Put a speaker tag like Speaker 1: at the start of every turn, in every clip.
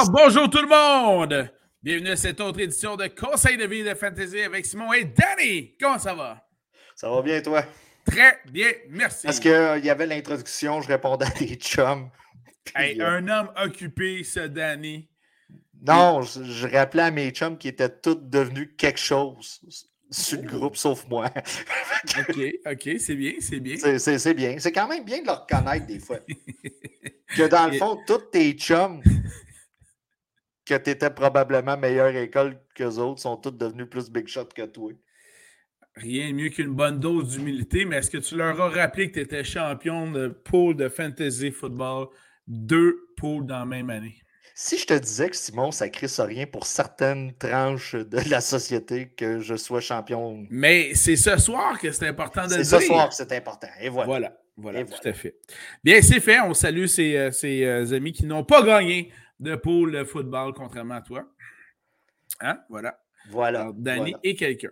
Speaker 1: Alors, bonjour tout le monde! Bienvenue à cette autre édition de Conseil de vie de Fantasy avec Simon et Danny. Comment ça va?
Speaker 2: Ça va bien, toi?
Speaker 1: Très bien, merci.
Speaker 2: Parce qu'il euh, y avait l'introduction, je répondais à des chums.
Speaker 1: Hey,
Speaker 2: euh,
Speaker 1: Un homme occupé, ce Danny.
Speaker 2: Non, je, je rappelais à mes chums qui étaient tous devenus quelque chose sur le groupe, sauf moi.
Speaker 1: OK, OK, c'est bien, c'est bien.
Speaker 2: C'est bien. C'est quand même bien de le reconnaître des fois. Que dans le fond, tous tes chums, que tu étais probablement meilleure école qu'eux autres, sont tous devenus plus big shot que toi.
Speaker 1: Rien de mieux qu'une bonne dose d'humilité, mais est-ce que tu leur as rappelé que tu étais champion de pool de fantasy football, deux poules dans la même année?
Speaker 2: Si je te disais que Simon, ça crée ça rien pour certaines tranches de la société que je sois champion,
Speaker 1: Mais c'est ce soir que c'est important de le
Speaker 2: c'est
Speaker 1: dire.
Speaker 2: ce soir que c'est important. Et voilà.
Speaker 1: Voilà, voilà,
Speaker 2: Et
Speaker 1: tout
Speaker 2: voilà.
Speaker 1: à fait. Bien, c'est fait. On salue ces, euh, ces, euh, amis qui n'ont pas gagné de pool de football, contrairement à toi. Hein? Voilà.
Speaker 2: Voilà.
Speaker 1: Alors, Danny
Speaker 2: voilà,
Speaker 1: et quelqu'un.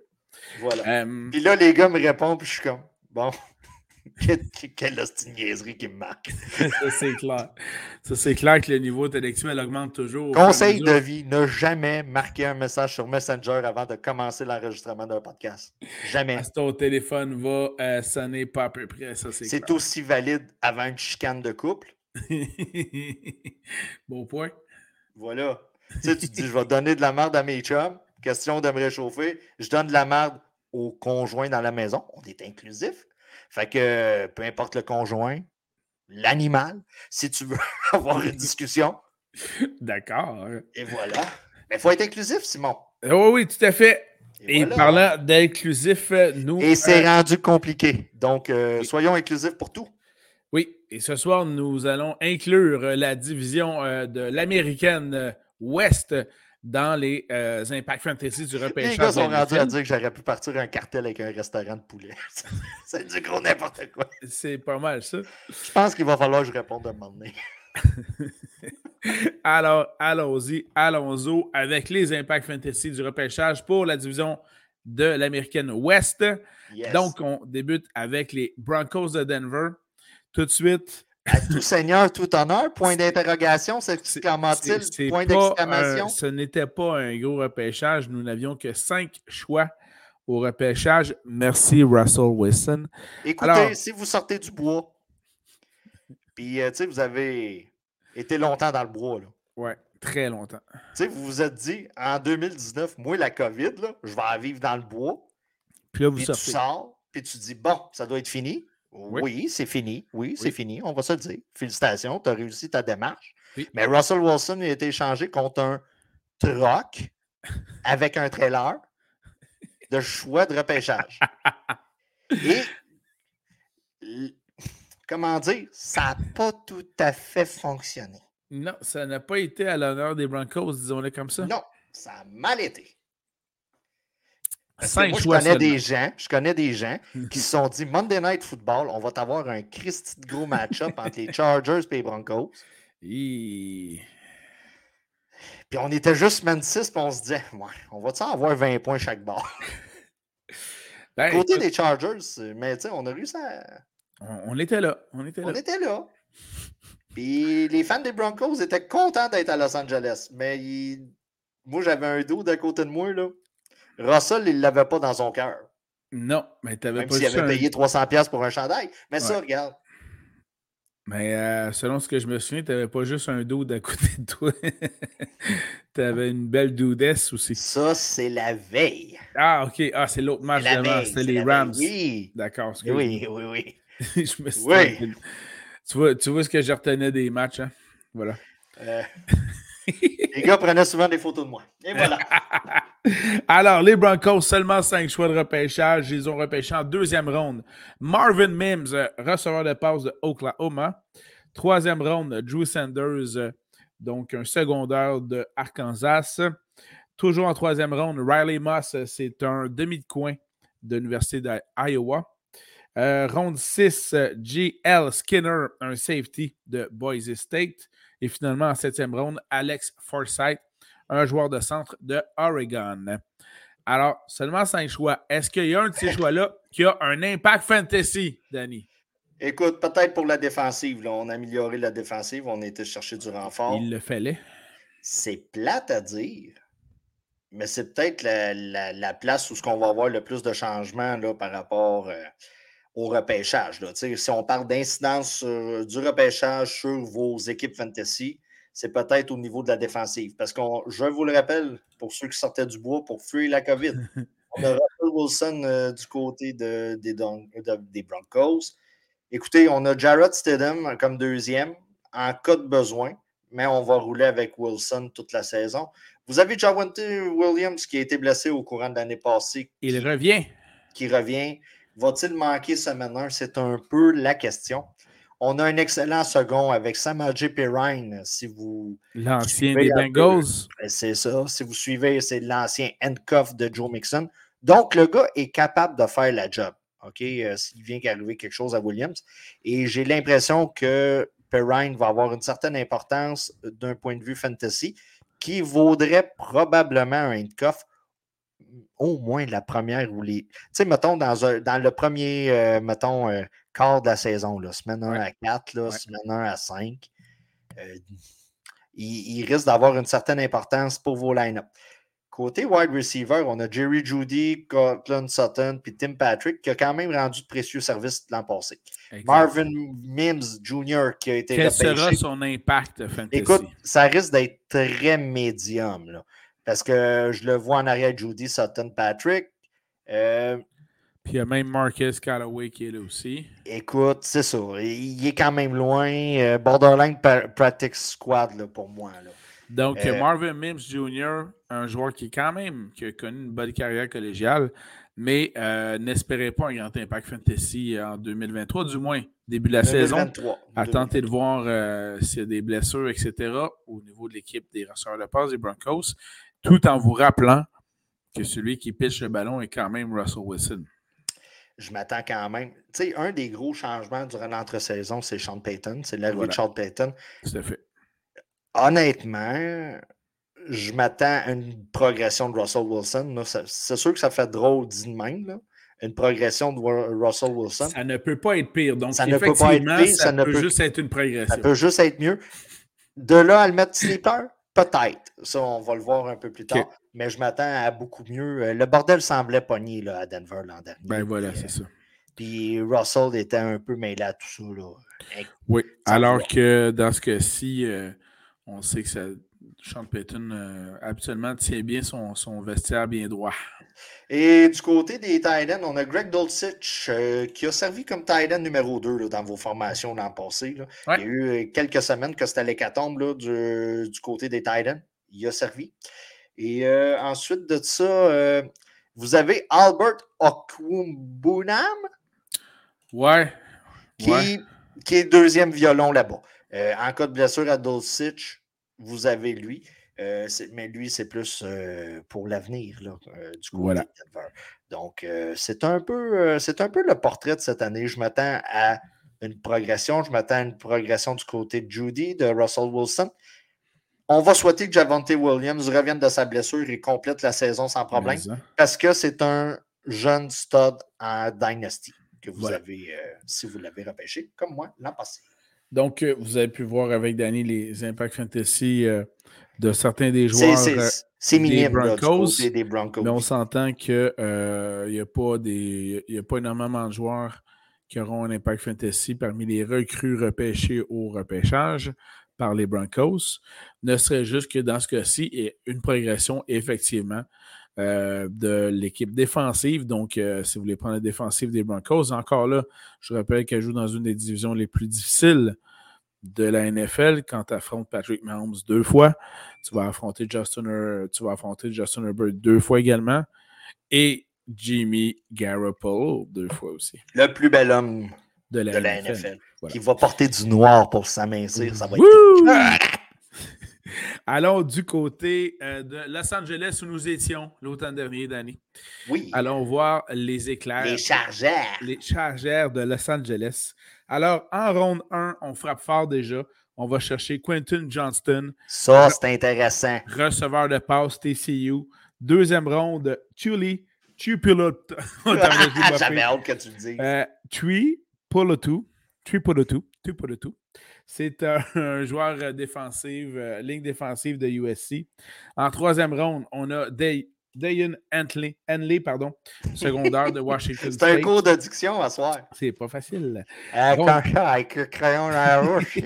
Speaker 2: voilà.
Speaker 1: Euh,
Speaker 2: Puis là, les gars me répondent, puis je suis comme, bon, quelle, niaiserie qui me marque.
Speaker 1: ça, c'est clair. Ça, c'est clair que le niveau intellectuel augmente toujours.
Speaker 2: Conseil de vie, ne jamais marquer un message sur Messenger avant de commencer l'enregistrement d'un podcast. Jamais.
Speaker 1: Parce que ton téléphone va euh, sonner pas à peu près. Ça, c'est
Speaker 2: C'est
Speaker 1: clair.
Speaker 2: aussi valide avant une chicane de couple.
Speaker 1: bon point.
Speaker 2: Voilà. tu sais, tu te dis, je vais donner de la merde à mes chums. Question de me réchauffer. Je donne de la merde au conjoint dans la maison. On est inclusif. Fait que peu importe le conjoint, l'animal, si tu veux avoir une discussion,
Speaker 1: D'accord.
Speaker 2: et voilà. Mais il faut être inclusif, Simon.
Speaker 1: Euh, Oui, oui, tout à fait. Et,
Speaker 2: voilà.
Speaker 1: parlant d'inclusif, nous.
Speaker 2: Et c'est
Speaker 1: euh,
Speaker 2: rendu compliqué. Donc, euh, soyons inclusifs pour tout.
Speaker 1: Et ce soir, nous allons inclure euh, la division euh, de l'américaine euh, Ouest dans les euh, Impact Fantasy du repêchage.
Speaker 2: Les gars sont rendus à dire que j'aurais pu partir un cartel avec un restaurant de poulet. c'est du gros n'importe quoi.
Speaker 1: C'est pas mal, ça.
Speaker 2: Je pense qu'il va falloir que je réponde à un moment donné.
Speaker 1: Alors, allons-y, allons-y avec les Impact Fantasy du repêchage pour la division de l'américaine Ouest.
Speaker 2: Yes.
Speaker 1: Donc, on débute avec les Broncos de Denver. Tout de suite,
Speaker 2: À tout seigneur, tout honneur, point d'interrogation,
Speaker 1: C'est- c'est- c'est
Speaker 2: point d'exclamation.
Speaker 1: un- ce n'était pas un gros repêchage. Nous n'avions que cinq choix au repêchage. Merci, Russell Wilson.
Speaker 2: Écoutez,
Speaker 1: alors-
Speaker 2: si vous sortez du bois, puis euh, vous avez été longtemps dans le bois, là.
Speaker 1: Ouais, très longtemps.
Speaker 2: Vous vous êtes dit, en 2019, moi, la COVID, là, je vais en vivre dans le bois,
Speaker 1: Puis là, vous
Speaker 2: puis tu
Speaker 1: sortez.
Speaker 2: sors, puis tu dis, bon, ça doit être fini.
Speaker 1: Oui.
Speaker 2: Oui, c'est fini. Oui, c'est fini. On va se le dire. Félicitations, tu as réussi ta démarche.
Speaker 1: Oui.
Speaker 2: Mais Russell Wilson a été échangé contre un troc avec un trailer de choix de repêchage. Et, comment dire, ça n'a pas tout à fait fonctionné.
Speaker 1: Non, ça n'a pas été à l'honneur des Broncos, disons-le comme ça.
Speaker 2: Non, ça a mal été.
Speaker 1: Cinq
Speaker 2: moi, je connais
Speaker 1: seulement.
Speaker 2: des gens, je connais des gens qui se sont dit Monday Night Football, on va t'avoir un Christy de gros match-up entre les Chargers et les Broncos.
Speaker 1: Hi.
Speaker 2: Puis on était juste semaine 6, puis on se disait, ouais, on va-tu avoir 20 points chaque bord?
Speaker 1: Ben,
Speaker 2: Côté
Speaker 1: écoute,
Speaker 2: des Chargers, mais tu sais, on a réussi à.
Speaker 1: on, on était là. On était là.
Speaker 2: On était là. Puis les fans des Broncos étaient contents d'être à Los Angeles. Mais ils- moi, j'avais un dos d'à côté de moi, là. Russell, il ne l'avait pas dans son cœur.
Speaker 1: Non, mais tu n'avais
Speaker 2: Même
Speaker 1: pas
Speaker 2: s'il avait
Speaker 1: un-
Speaker 2: payé 300$ pour un chandail. Mais ça, regarde.
Speaker 1: Mais euh, selon ce que je me souviens, tu n'avais pas juste un dos à côté de toi. tu avais une belle doudesse aussi.
Speaker 2: Ça, c'est la veille.
Speaker 1: Ah, OK. Ah, c'est l'autre match d'avant. C'était les. Rams.
Speaker 2: Oui.
Speaker 1: D'accord.
Speaker 2: Oui, oui, oui.
Speaker 1: je me suis
Speaker 2: Oui.
Speaker 1: Tu vois, tu vois ce que je retenais des matchs, hein? Voilà.
Speaker 2: Euh, les gars prenaient souvent des photos de moi. Et voilà.
Speaker 1: Alors, les Broncos, seulement cinq choix de repêchage. Ils ont repêché en deuxième ronde Marvin Mims, receveur de passe de Oklahoma. Troisième ronde, Drew Sanders, donc un secondaire de Arkansas. Toujours en troisième ronde, Riley Moss, c'est un demi de coin de l'Université d'Iowa. Euh, ronde 6, euh, J.L. Skinner, un safety de Boise State. Et finalement, en septième ronde, Alex Forsythe, un joueur de centre de Oregon. Alors, seulement cinq choix. Est-ce qu'il y a un de ces choix-là qui a un impact fantasy, Danny?
Speaker 2: Écoute, peut-être pour la défensive. là, on a amélioré la défensive. On a été chercher du renfort.
Speaker 1: Il le fallait.
Speaker 2: C'est plate à dire, mais c'est peut-être la, place où ce qu'on va avoir le plus de changements là, par rapport euh, au repêchage. Là. Si on parle d'incidence du repêchage sur vos équipes fantasy, c'est peut-être au niveau de la défensive. Parce que je vous le rappelle, pour ceux qui sortaient du bois pour fuir la COVID, on a Russell Wilson euh, du côté de, des, Broncos. Écoutez, on a Jarrett Stidham comme deuxième en cas de besoin, mais on va rouler avec Wilson toute la saison. Vous avez Javante Williams qui a été blessé au courant de l'année passée.
Speaker 1: Il revient.
Speaker 2: Qui revient. Va-t-il manquer semaine 1? C'est un peu la question. On a un excellent second avec Samaje Perrine, si vous.
Speaker 1: L'ancien des Bengals.
Speaker 2: Ben, c'est ça. Si vous suivez, c'est l'ancien handcuff de Joe Mixon. Donc, le gars est capable de faire la job. OK? Euh, s'il vient qu'arriver quelque chose à Williams. Et j'ai l'impression que Perrine va avoir une certaine importance d'un point de vue fantasy qui vaudrait probablement un handcuff au moins la première ou les. Tu sais, mettons, dans, dans le premier, euh, mettons, euh, quart de la saison, là, semaine 1 à 4, là, semaine 1 à 5, euh, il, risque d'avoir une certaine importance pour vos line-up. Côté wide receiver, on a Jerry Judy, Cortland Sutton, puis Tim Patrick, qui a quand même rendu de précieux services l'an passé. Marvin Mims Jr., qui a été
Speaker 1: Quel sera son impact fantasy?
Speaker 2: Écoute, ça risque d'être très médium. Là. Parce que je le vois en arrière Judy, Sutton, Patrick. Euh,
Speaker 1: puis il y a même Marcus Callaway qui est là aussi.
Speaker 2: Écoute, c'est ça. Il est quand même loin. Euh, borderline Practice Squad là, pour moi. Là.
Speaker 1: Donc, euh, Marvin Mims Jr., un joueur qui est quand même qui a connu une bonne carrière collégiale, mais n'espérez pas un grand impact fantasy en 2023, du moins début de la 2023, saison. Attendez de voir s'il y a des blessures, etc. au niveau de l'équipe des receveurs de passe des Broncos tout en vous rappelant que celui qui pitche le ballon est quand même Russell Wilson.
Speaker 2: Je m'attends quand même. Tu sais, un des gros changements durant l'entre-saison, c'est Sean Payton. C'est l'arrivée de Sean Payton.
Speaker 1: Tout à fait.
Speaker 2: Honnêtement, je m'attends à une progression de Russell Wilson. C'est sûr que ça fait drôle dit de même. Une progression de Russell Wilson.
Speaker 1: Ça ne peut pas être pire. Donc, ça ne peut pas être pire. Ça, peut, juste être une progression.
Speaker 2: Ça peut juste être mieux. De là à le mettre sleeper, Peut-être. Ça, on va le voir un peu plus tard. Mais je m'attends à beaucoup mieux. Euh, le bordel semblait pogné là, à Denver l'an dernier.
Speaker 1: Ben voilà, c'est ça.
Speaker 2: Puis Russell était un peu mêlé à tout ça. Là.
Speaker 1: Oui, alors que dans ce cas-ci, euh, on sait que ça, Sean Payton euh, habituellement tient bien son, son vestiaire bien droit.
Speaker 2: Et du côté des Titans, on a Greg Dulcich euh, qui a servi comme Titan numéro 2 dans vos formations l'an passé. Il y a eu euh, quelques semaines que c'était l'hécatombe du, du côté des Titans. Il a servi. Et euh, ensuite de ça, vous avez Albert Okwumbunam.
Speaker 1: Ouais.
Speaker 2: Qui, qui est deuxième violon là-bas. en cas de blessure à Dulcich, vous avez lui. Euh, mais lui, c'est plus euh, pour l'avenir euh, du coup. Voilà. Donc, c'est un, peu, c'est un peu le portrait de cette année. Je m'attends à une progression. Je m'attends à une progression du côté de Judy, de Russell Wilson. On va souhaiter que Javante Williams revienne de sa blessure et complète la saison sans problème. Parce que c'est un jeune stud en Dynasty que vous avez, si vous l'avez repêché, comme moi, l'an passé.
Speaker 1: Donc, vous avez pu voir avec Danny les Impact Fantasy de certains des joueurs euh,
Speaker 2: des, Broncos,
Speaker 1: Mais on s'entend qu'il euh, n'y a, pas des, a pas énormément de joueurs qui auront un impact fantasy parmi les recrues repêchés au repêchage par les Broncos. Ne serait juste que dans ce cas-ci, il y a une progression effectivement euh, de l'équipe défensive. Donc, si vous voulez prendre la défensive des Broncos, encore là, je rappelle qu'elle joue dans une des divisions les plus difficiles de la NFL quand tu affrontes Patrick Mahomes deux fois. Tu vas affronter Justin, tu vas affronter Justin Herbert deux fois également. Et Jimmy Garoppolo deux fois aussi.
Speaker 2: Le plus bel homme de la, NFL. Qui va porter du noir pour s'amincir. Ça va être.
Speaker 1: Allons du côté euh, de Los Angeles où nous étions l'automne dernier, Danny.
Speaker 2: Oui.
Speaker 1: Allons voir les éclairs.
Speaker 2: Les chargeurs.
Speaker 1: Les chargeurs de Los Angeles. Alors, en ronde 1, on frappe fort déjà. On va chercher Quentin Johnston.
Speaker 2: Ça, c'est intéressant.
Speaker 1: Receveur de passe TCU. Deuxième ronde, Tuli Tupilot.
Speaker 2: J'avais hâte que tu le dises.
Speaker 1: Euh, Tui Polotu. Tui Polotu. Tui Polotu. C'est un, joueur défensif, ligne défensive de USC. En troisième ronde, on a Day, Dayan Henley, pardon, secondaire de Washington
Speaker 2: State. C'est un cours d'addiction à soir.
Speaker 1: C'est pas facile.
Speaker 2: Avec avec le crayon dans la bouche.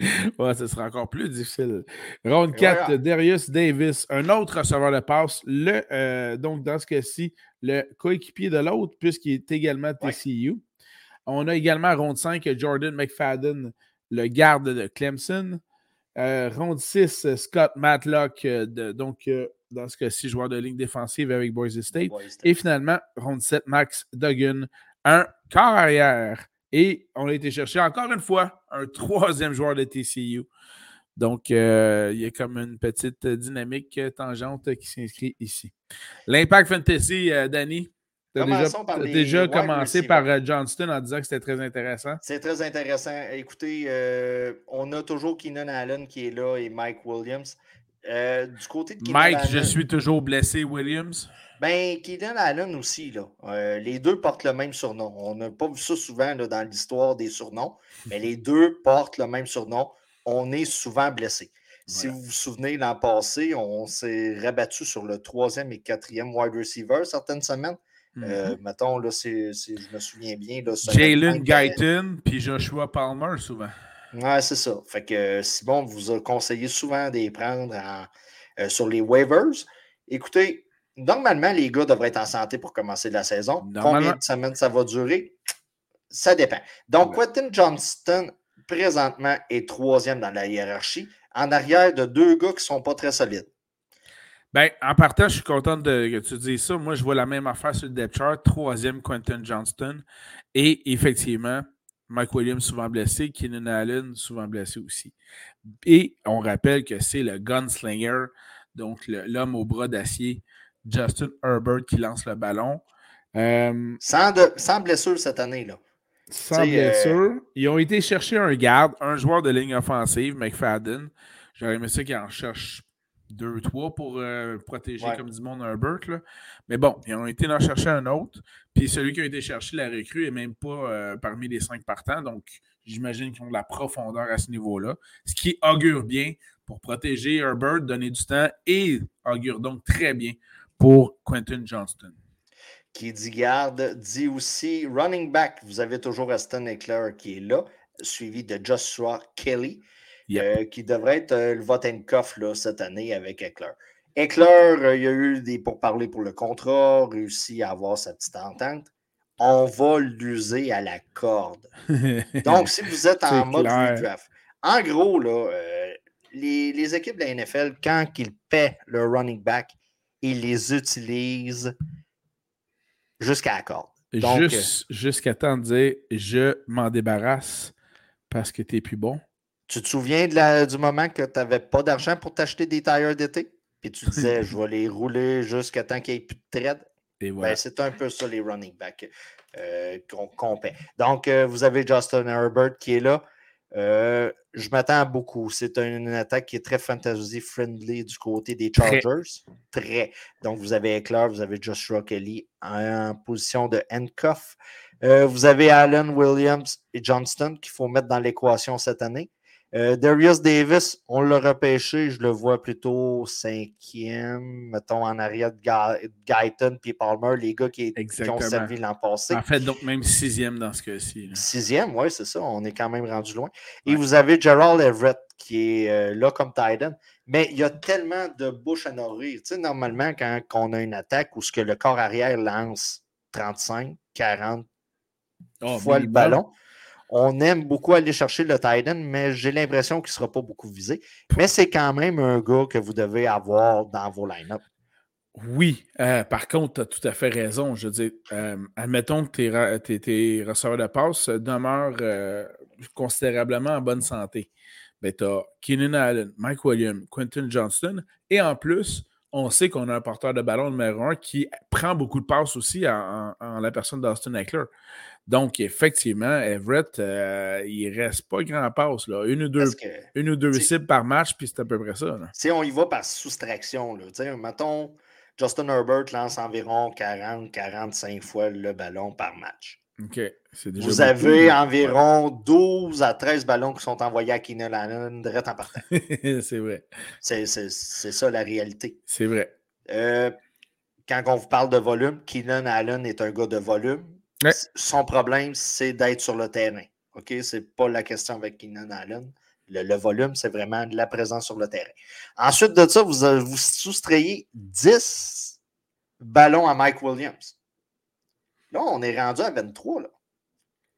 Speaker 1: ouais, ce sera encore plus difficile. Ronde 4, Darius Davis, un autre receveur de passe. Le, euh, donc, dans ce cas-ci, le coéquipier de l'autre, puisqu'il est également TCU. On a également ronde 5, Jordan McFadden, le garde de Clemson. Euh, ronde 6, Scott Matlock, euh, donc dans ce cas-ci, joueur de ligne défensive avec Boise State. Et finalement, ronde 7, Max Duggan, un quart arrière. Et on a été chercher encore une fois un troisième joueur de TCU. Donc, euh, il y a comme une petite dynamique tangente qui s'inscrit ici. L'Impact Fantasy, euh, Danny, tu as déjà, commencé par euh, Johnston en disant que c'était très intéressant.
Speaker 2: C'est très intéressant. Écoutez, on a toujours Keenan Allen qui est là et Mike Williams. Du côté de
Speaker 1: Mike, je suis toujours blessé, Williams.
Speaker 2: Ben, Keenan Allen aussi, là. Euh, les deux portent le même surnom. On n'a pas vu ça souvent dans l'histoire des surnoms, mais les deux portent le même surnom. On est souvent blessé. Si vous vous souvenez, l'an passé, on s'est rabattu sur le troisième et quatrième wide receiver certaines semaines. Euh, mm-hmm. mettons, là, je me souviens bien.
Speaker 1: Jalen Guyton puis Joshua Palmer, souvent.
Speaker 2: Ouais, c'est ça. Fait que Simon vous a conseillé souvent de les prendre euh, sur les waivers. Écoutez, normalement, les gars devraient être en santé pour commencer la saison. Combien de semaines ça va durer? Ça dépend. Donc, Quentin Johnston, présentement, est troisième dans la hiérarchie, en arrière de deux gars qui ne sont pas très solides.
Speaker 1: Ben, en partant, je suis content de, que tu dises ça. Moi, je vois la même affaire sur le depth chart. Troisième, Quentin Johnston. Et effectivement, Mike Williams souvent blessé, Keenan Allen souvent blessé aussi. Et on rappelle que c'est le gunslinger, donc l'homme au bras d'acier Justin Herbert qui lance le ballon.
Speaker 2: Euh, sans, blessure cette année. là.
Speaker 1: Sans blessure. Ils ont été chercher un garde, un joueur de ligne offensive, McFadden. J'aurais aimé ça qu'ils en cherchent deux, trois pour euh, protéger comme du monde Herbert. Là. Mais bon, ils ont été en chercher un autre. Puis celui qui a été cherché, la recrue, n'est même pas euh, parmi les cinq partants. Donc, j'imagine qu'ils ont de la profondeur à ce niveau-là. Ce qui augure bien pour protéger Herbert, donner du temps et augure donc très bien pour Quentin Johnston.
Speaker 2: Qui dit garde, dit aussi running back. Vous avez toujours Aston Eckler qui est là, suivi de Joshua Kelly, euh, qui devrait être euh, le vote and cuff là, cette année avec Eckler. Eckler, euh, il y a eu des pourparlers pour le contrat, réussi à avoir sa petite entente. On va l'user à la corde. Donc, si vous êtes en mode draft, en gros, là, les, les, équipes de la NFL, quand ils paient le running back, il les utilise jusqu'à la corde.
Speaker 1: Euh, jusqu'à temps de dire je m'en débarrasse parce que tu n'es plus bon.
Speaker 2: Tu te souviens de la, du moment que tu n'avais pas d'argent pour t'acheter des tailleurs d'été? Puis tu disais je vais les rouler jusqu'à temps qu'il n'y ait plus de trade. Ben, c'est un peu ça les running backs euh, qu'on paie. Donc, euh, vous avez Justin Herbert qui est là. Euh, je m'attends à beaucoup. C'est une, attaque qui est très fantasy-friendly du côté des Chargers. Très. Donc, vous avez Eckler, vous avez Joshua Kelly en, position de handcuff. Vous avez Allen, Williams et Johnston qu'il faut mettre dans l'équation cette année. Euh, Darius Davis, on l'a repêché, je le vois plutôt cinquième, mettons en arrière de Guyton puis Palmer, les gars qui, ont servi l'an passé.
Speaker 1: En fait, donc même sixième dans ce cas-ci.
Speaker 2: Sixième, oui, c'est ça, on est quand même rendu loin. Et vous avez Gerald Everett qui est euh, là comme Titan, mais il y a tellement de bouches à nourrir. Tu sais, normalement, quand, on a une attaque où ce que le corps arrière lance 35, 40 fois le ballon, on aime beaucoup aller chercher le Titan, mais j'ai l'impression qu'il ne sera pas beaucoup visé. Mais c'est quand même un gars que vous devez avoir dans vos line-up.
Speaker 1: Oui, euh, par contre, tu as tout à fait raison. Je veux dire, euh, admettons que tes, receveurs de passe demeurent euh, considérablement en bonne santé. Ben, tu as Keenan Allen, Mike Williams, Quentin Johnston, et en plus, on sait qu'on a un porteur de ballon numéro un qui prend beaucoup de passes aussi en, la personne d'Austin Eckler. Donc, effectivement, Everett, euh, il ne reste pas grand passe. Là. Une ou deux, une ou deux cibles par match, puis c'est à peu près ça.
Speaker 2: Si on y va par soustraction, là, mettons, Justin Herbert lance environ 40-45 fois le ballon par match.
Speaker 1: OK. Déjà
Speaker 2: Vous avez environ 12 à 13 ballons qui sont envoyés à Keenan Allen direct en partant.
Speaker 1: c'est vrai.
Speaker 2: C'est ça la réalité.
Speaker 1: C'est vrai.
Speaker 2: Euh, quand on vous parle de volume, Keenan Allen est un gars de volume. Son problème, c'est d'être sur le terrain. OK? C'est pas la question avec Keenan Allen. Le, volume, c'est vraiment de la présence sur le terrain. Ensuite de ça, vous, vous soustrayez 10 ballons à Mike Williams. Là, on est rendu à 23. Là.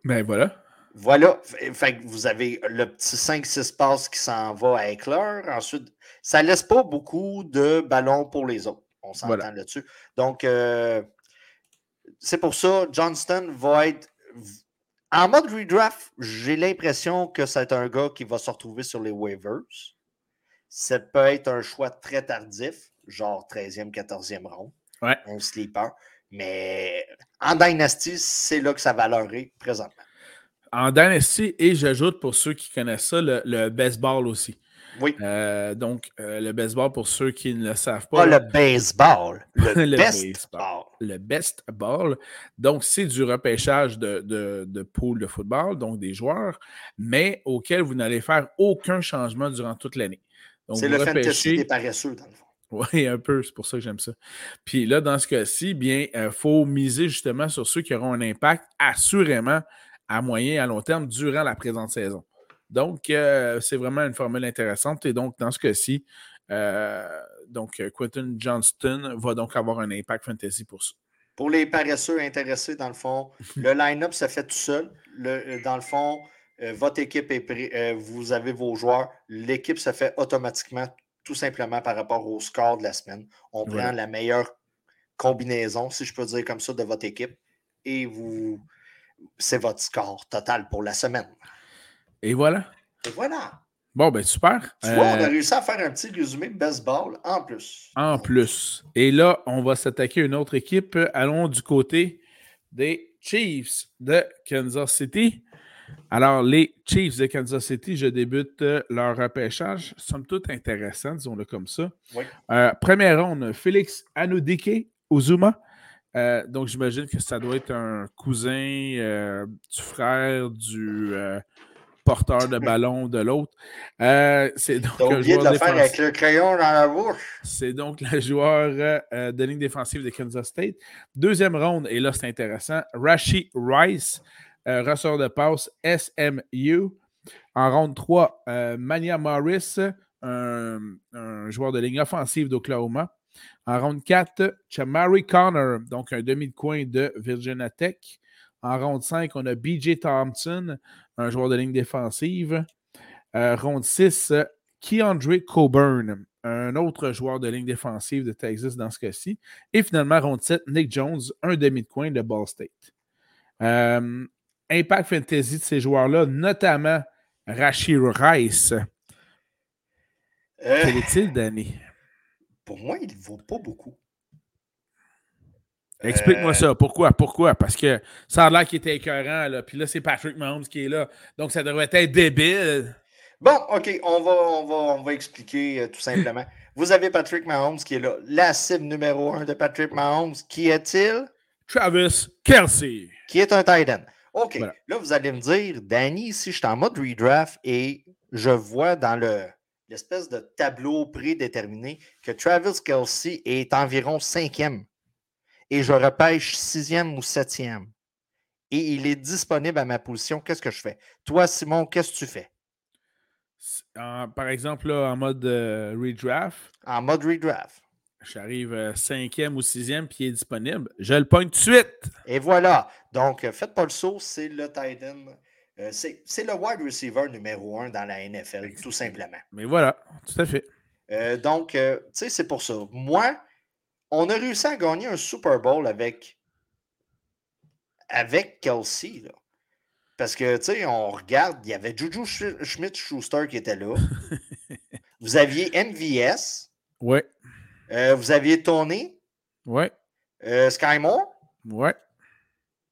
Speaker 1: Ben voilà.
Speaker 2: Voilà. Fait que vous avez le petit 5-6 passes qui s'en va à éclore. Ensuite, ça ne laisse pas beaucoup de ballons pour les autres. On s'entend là-dessus. Donc, euh, c'est pour ça, Johnston va être. En mode redraft, j'ai l'impression que c'est un gars qui va se retrouver sur les waivers. Ça peut être un choix très tardif, genre 13e, 14e rond. Un sleeper. Mais en Dynasty, c'est là que sa valeur est présentement.
Speaker 1: En Dynasty, et j'ajoute pour ceux qui connaissent ça, le, le baseball aussi.
Speaker 2: Oui.
Speaker 1: Euh, donc, euh, le baseball, pour ceux qui ne le savent pas.
Speaker 2: Pas le baseball. Le, best
Speaker 1: ball. Le best ball. Donc, c'est du repêchage de, de, de pool de football, donc des joueurs, mais auquel vous n'allez faire aucun changement durant toute l'année.
Speaker 2: C'est le fantasy des paresseux, dans le fond.
Speaker 1: Oui, un peu, c'est pour ça que j'aime ça. Puis là, dans ce cas-ci, bien, il euh, faut miser justement sur ceux qui auront un impact assurément à moyen et à long terme durant la présente saison. Donc, euh, c'est vraiment une formule intéressante. Et donc, dans ce cas-ci, euh, donc Quentin Johnston va donc avoir un impact fantasy pour ça.
Speaker 2: Pour les paresseux intéressés, dans le fond, le line-up se fait tout seul. Le, dans le fond, votre équipe est prête, vous avez vos joueurs, l'équipe se fait automatiquement tout simplement par rapport au score de la semaine. On prend la meilleure combinaison, si je peux dire comme ça, de votre équipe et vous c'est votre score total pour la semaine.
Speaker 1: Et voilà.
Speaker 2: Et voilà.
Speaker 1: Bon, ben super.
Speaker 2: Tu vois, on a euh, réussi à faire un petit résumé de baseball en plus.
Speaker 1: En plus. Et là, on va s'attaquer à une autre équipe. Allons du côté des Chiefs de Kansas City. Alors, les Chiefs de Kansas City, je débute euh, leur repêchage. Somme toute intéressant, disons-le comme ça. Euh, première ronde, Félix Anoudike Ozuma. Euh, donc, j'imagine que ça doit être un cousin du frère du porteur de ballon de l'autre. c'est donc
Speaker 2: un joueur de faire avec le crayon dans la bouche.
Speaker 1: C'est donc le joueur de ligne défensive de Kansas State. Deuxième ronde, et là, c'est intéressant, Rashi Rice. Euh, ressort de passe SMU. En ronde 3, euh, Mania Morris, un, joueur de ligne offensive d'Oklahoma. En ronde 4, Chamari Connor, donc un demi de coin de Virginia Tech. En ronde 5, on a BJ Thompson, un joueur de ligne défensive. Euh, ronde 6, Keandre Coburn, un autre joueur de ligne défensive de Texas dans ce cas-ci. Et finalement, ronde 7, Nick Jones, un demi de coin de Ball State. Impact Fantasy de ces joueurs-là, notamment Rachir Rice. Euh, Quel est-il, Danny?
Speaker 2: Pour moi, il ne vaut pas beaucoup.
Speaker 1: Explique-moi ça. Pourquoi? Pourquoi? Parce que ça a l'air qu'il était écœurant, là. Puis là, c'est Patrick Mahomes qui est là. Donc, ça devrait être débile.
Speaker 2: Bon, OK, on va, on va, on va expliquer euh, tout simplement. Vous avez Patrick Mahomes qui est là. La cible numéro un de Patrick Mahomes, qui est-il?
Speaker 1: Travis Kelsey.
Speaker 2: Qui est un tight end. OK. Là, vous allez me dire, Danny, si je suis en mode redraft et je vois dans le, l'espèce de tableau prédéterminé que Travis Kelsey est environ cinquième et je repêche sixième ou septième et il est disponible à ma position, qu'est-ce que je fais? Toi, Simon, qu'est-ce que tu fais?
Speaker 1: par exemple, en mode euh, redraft.
Speaker 2: En mode redraft.
Speaker 1: J'arrive euh, cinquième ou sixième, puis il est disponible. Je le pointe tout de suite.
Speaker 2: Et voilà. Donc, euh, faites pas le saut, c'est le tight end. Euh, c'est le wide receiver numéro un dans la NFL, tout simplement.
Speaker 1: Mais voilà, tout à fait.
Speaker 2: donc, tu sais, c'est pour ça. Moi, on a réussi à gagner un Super Bowl avec, avec Kelsey. Là. Parce que, tu sais, on regarde, il y avait Juju Schmidt-Schuster qui était là. Vous aviez MVS.
Speaker 1: Ouais.
Speaker 2: Euh, vous aviez Tony.
Speaker 1: Ouais.
Speaker 2: Euh, Skymore.
Speaker 1: Ouais.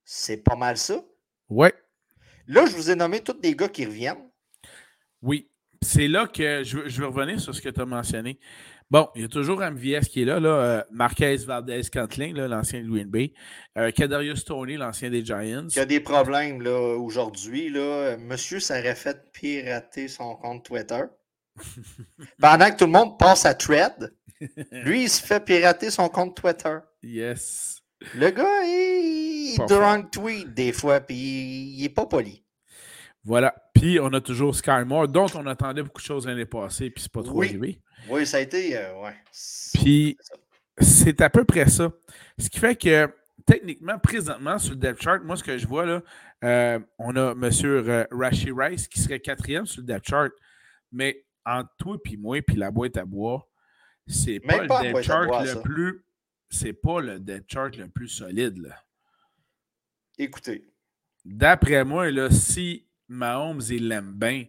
Speaker 2: C'est pas mal ça.
Speaker 1: Ouais.
Speaker 2: Là, je vous ai nommé tous des gars qui reviennent.
Speaker 1: Oui. c'est là que je veux, je veux revenir sur ce que tu as mentionné. Bon, il y a toujours MVS qui est là, là euh, Marquez Valdez Cantlin, l'ancien de Green Bay. Euh, Kadarius Tony, l'ancien des Giants.
Speaker 2: Il y a des problèmes là, aujourd'hui. Là. Monsieur s'aurait fait pirater son compte Twitter. Pendant que tout le monde passe à Thread, lui, il se fait pirater son compte Twitter.
Speaker 1: Yes.
Speaker 2: Le gars, il, il drunk tweet des fois, puis il, il est pas poli.
Speaker 1: Voilà. Puis on a toujours Sky Moore, dont on attendait beaucoup de choses l'année passée, puis c'est pas trop
Speaker 2: Oui.
Speaker 1: arrivé.
Speaker 2: Oui, ça a été. euh, ouais.
Speaker 1: Puis c'est à peu près ça. Ce qui fait que techniquement, présentement, sur le depth chart, moi, ce que je vois là, euh, on a M. euh, Rashi Rice qui serait quatrième sur le depth chart. Mais entre toi et moi, puis la boîte à bois, c'est pas le depth chart
Speaker 2: bois,
Speaker 1: le plus. C'est pas le depth chart le plus solide. Là.
Speaker 2: Écoutez,
Speaker 1: D'après moi, là, si Mahomes il l'aime bien,